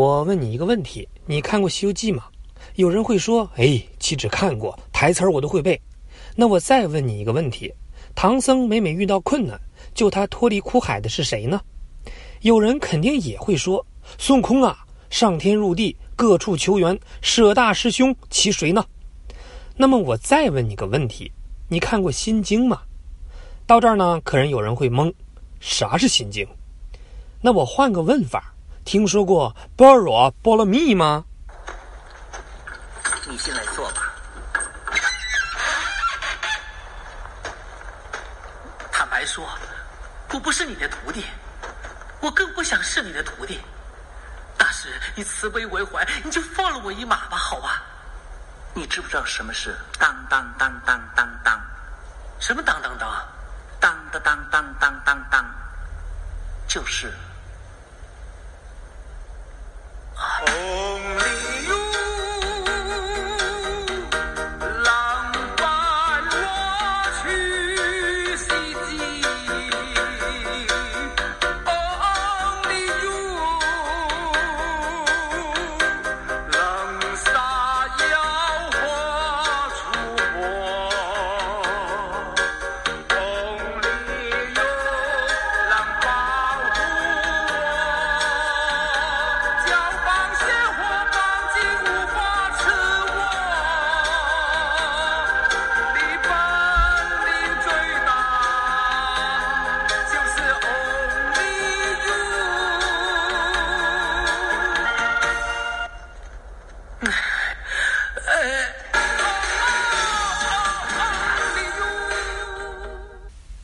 我问你一个问题，你看过《西游记》吗？有人会说：“哎，岂止看过，台词儿我都会背。”那我再问你一个问题：唐僧每每遇到困难，救他脱离苦海的是谁呢？有人肯定也会说：“孙悟空啊，上天入地，各处求援，舍大师兄，其谁呢？”那么我再问你个问题：你看过《心经》吗？到这儿呢，可能有人会懵：啥是《心经》？那我换个问法。听说过般若波罗蜜吗？你进来坐吧。坦白说，我不是你的徒弟，我更不想是你的徒弟。大师，你慈悲为怀，你就放了我一马吧，好吧？你知不知道什么是当当当当当当？什么当当当？当当当当当当当，就是。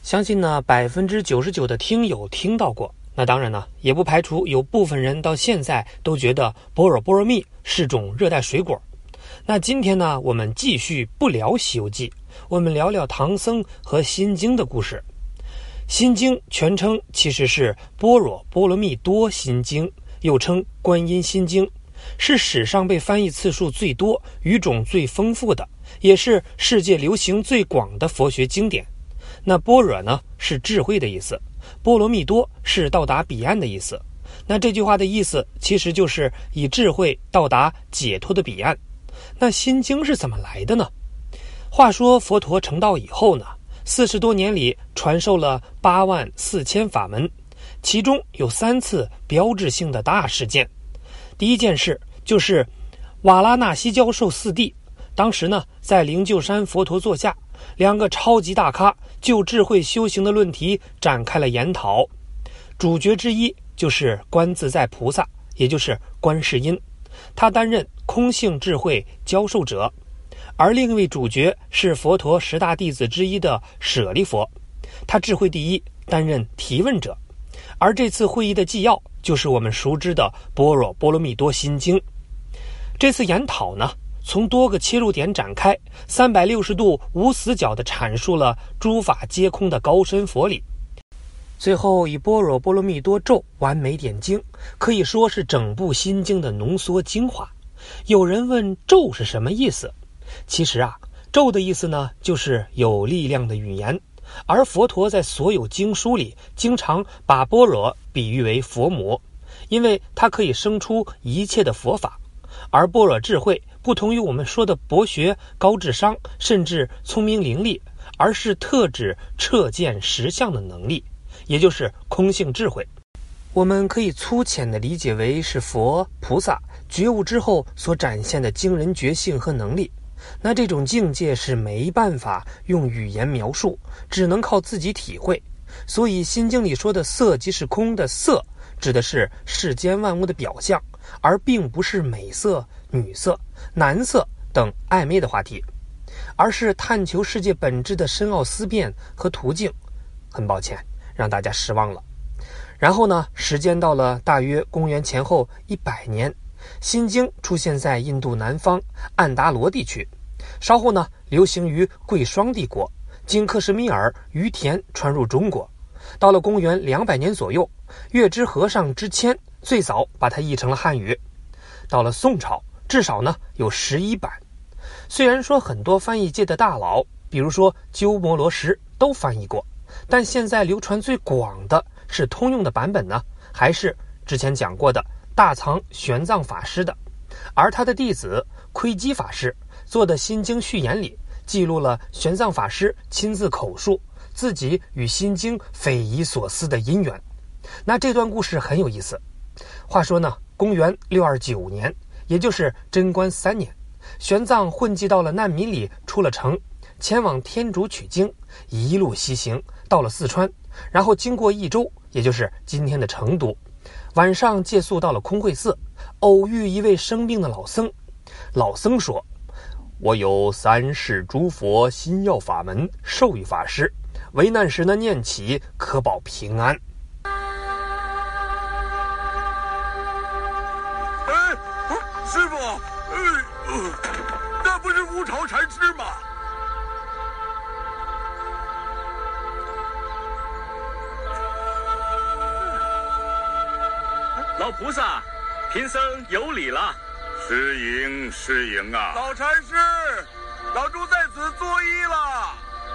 相信呢，百分之九十九的听友听到过。那当然呢，也不排除有部分人到现在都觉得般若波罗蜜是种热带水果。那今天呢，我们继续不聊《西游记》，我们聊聊唐僧和心经的故事。心经全称其实是《般若波罗蜜多心经》，又称《观音心经》，是史上被翻译次数最多、语种最丰富的，也是世界流行最广的佛学经典。那般若呢是智慧的意思，波罗蜜多是到达彼岸的意思。那这句话的意思其实就是以智慧到达解脱的彼岸。那心经是怎么来的呢？话说佛陀成道以后呢，四十多年里传授了八万四千法门，其中有三次标志性的大事件。第一件事就是瓦拉纳西教授四弟，当时呢在灵鹫山佛陀座下。两个超级大咖就智慧修行的论题展开了研讨，主角之一就是观自在菩萨，也就是观世音，他担任空性智慧教授者；而另一位主角是佛陀十大弟子之一的舍利佛，他智慧第一，担任提问者。而这次会议的纪要就是我们熟知的《般若波罗蜜多心经》。这次研讨呢？从多个切入点展开，三百六十度无死角地阐述了诸法皆空的高深佛理。最后以般若波罗蜜多咒完美点睛，可以说是整部心经的浓缩精华。有人问咒是什么意思？其实啊，咒的意思呢，就是有力量的语言。而佛陀在所有经书里，经常把般若比喻为佛母，因为它可以生出一切的佛法。而般若智慧不同于我们说的博学、高智商，甚至聪明伶俐，而是特指彻见实相的能力，也就是空性智慧。我们可以粗浅地理解为是佛菩萨觉悟之后所展现的惊人觉性和能力。那这种境界是没办法用语言描述，只能靠自己体会。所以《心经》里说的“色即是空”的“色”，指的是世间万物的表象。而并不是美色、女色、男色等暧昧的话题，而是探求世界本质的深奥思辨和途径。很抱歉，让大家失望了。然后呢，时间到了大约公元前后一百年，《心经》出现在印度南方安达罗地区，稍后呢，流行于贵霜帝国，经克什米尔、于田传入中国。到了公元两百年左右，月支和尚之谦。最早把它译成了汉语，到了宋朝，至少呢有十一版。虽然说很多翻译界的大佬，比如说鸠摩罗什都翻译过，但现在流传最广的是通用的版本呢，还是之前讲过的大藏玄奘法师的，而他的弟子窥基法师做的《心经序言》里记录了玄奘法师亲自口述自己与《心经》匪夷所思的因缘。那这段故事很有意思。话说呢，公元六二九年，也就是贞观三年，玄奘混迹到了难民里，出了城，前往天竺取经，一路西行到了四川，然后经过益州，也就是今天的成都，晚上借宿到了空慧寺，偶遇一位生病的老僧。老僧说：“我有三世诸佛心药法门，授予法师，危难时呢念起，可保平安。”老菩萨，贫僧有礼了。失迎失迎啊！老禅师，老猪在此作揖了。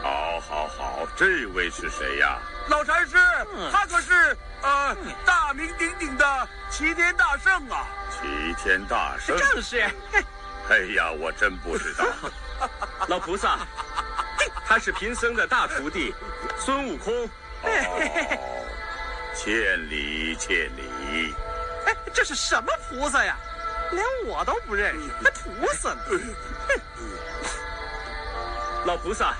好，好，好，这位是谁呀？老禅师，他可是呃大名鼎鼎的齐天大圣啊！齐天大圣，正是。哎呀，我真不知道。老菩萨，他是贫僧的大徒弟孙悟空。哦，千里千里。哎，这是什么菩萨呀？连我都不认识，还菩萨呢？老菩萨，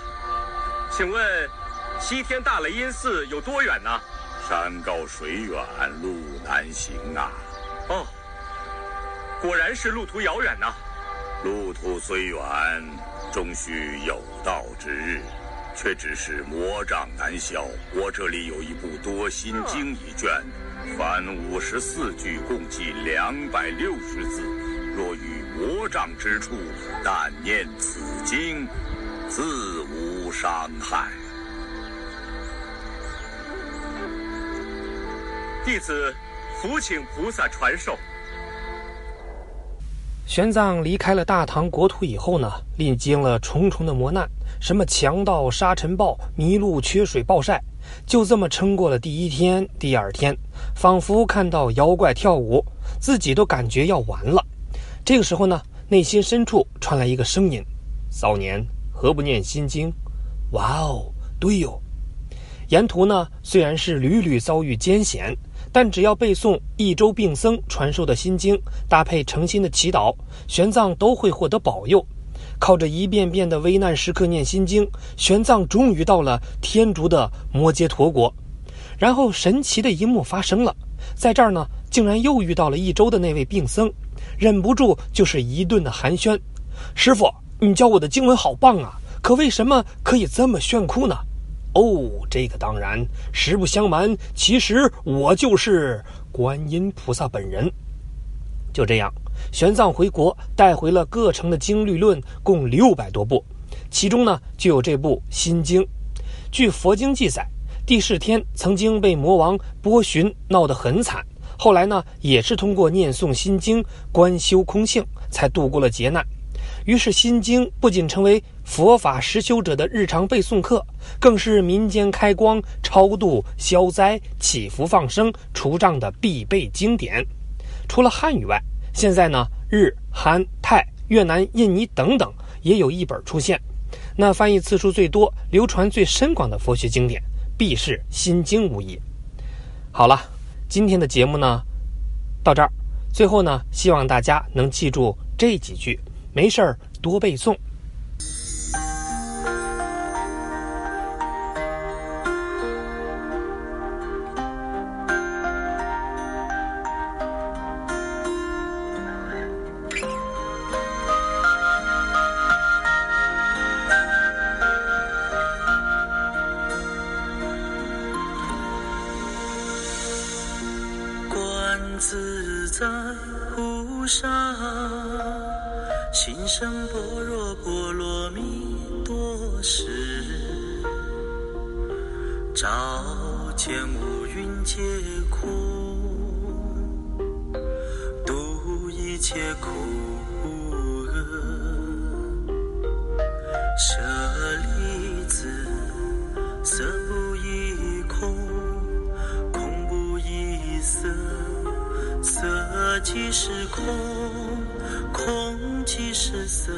请问西天大雷音寺有多远呢？山高水远，路难行啊！哦，果然是路途遥远呐。路途虽远，终须有道之日，却只是魔障难消。我这里有一部多心经一卷。凡五十四句，共计两百六十字。若遇魔障之处，但念此经，自无伤害。弟子伏请菩萨传授。玄奘离开了大唐国土以后呢，历经了重重的磨难，什么强盗、沙尘暴、迷路、缺水、暴晒。就这么撑过了第一天、第二天，仿佛看到妖怪跳舞，自己都感觉要完了。这个时候呢，内心深处传来一个声音：“少年，何不念心经？”哇哦，对哟。沿途呢，虽然是屡屡遭遇艰险，但只要背诵益州病僧传授的心经，搭配诚心的祈祷，玄奘都会获得保佑。靠着一遍遍的危难时刻念心经，玄奘终于到了天竺的摩揭陀国。然后神奇的一幕发生了，在这儿呢，竟然又遇到了一周的那位病僧，忍不住就是一顿的寒暄：“师傅，你教我的经文好棒啊，可为什么可以这么炫酷呢？”哦，这个当然，实不相瞒，其实我就是观音菩萨本人。就这样。玄奘回国，带回了各城的经律论，共六百多部，其中呢就有这部《心经》。据佛经记载，帝释天曾经被魔王波旬闹得很惨，后来呢也是通过念诵《心经》、观修空性，才度过了劫难。于是，《心经》不仅成为佛法实修者的日常背诵课，更是民间开光、超度、消灾、祈福、放生、除障的必备经典。除了汉语外，现在呢，日、韩、泰、越南、印尼等等也有一本出现。那翻译次数最多、流传最深广的佛学经典，必是《心惊》无疑。好了，今天的节目呢，到这儿。最后呢，希望大家能记住这几句，没事儿多背诵。自在无上，心生般若波罗蜜多时，照见五蕴皆空，度一切苦是空，空即是色。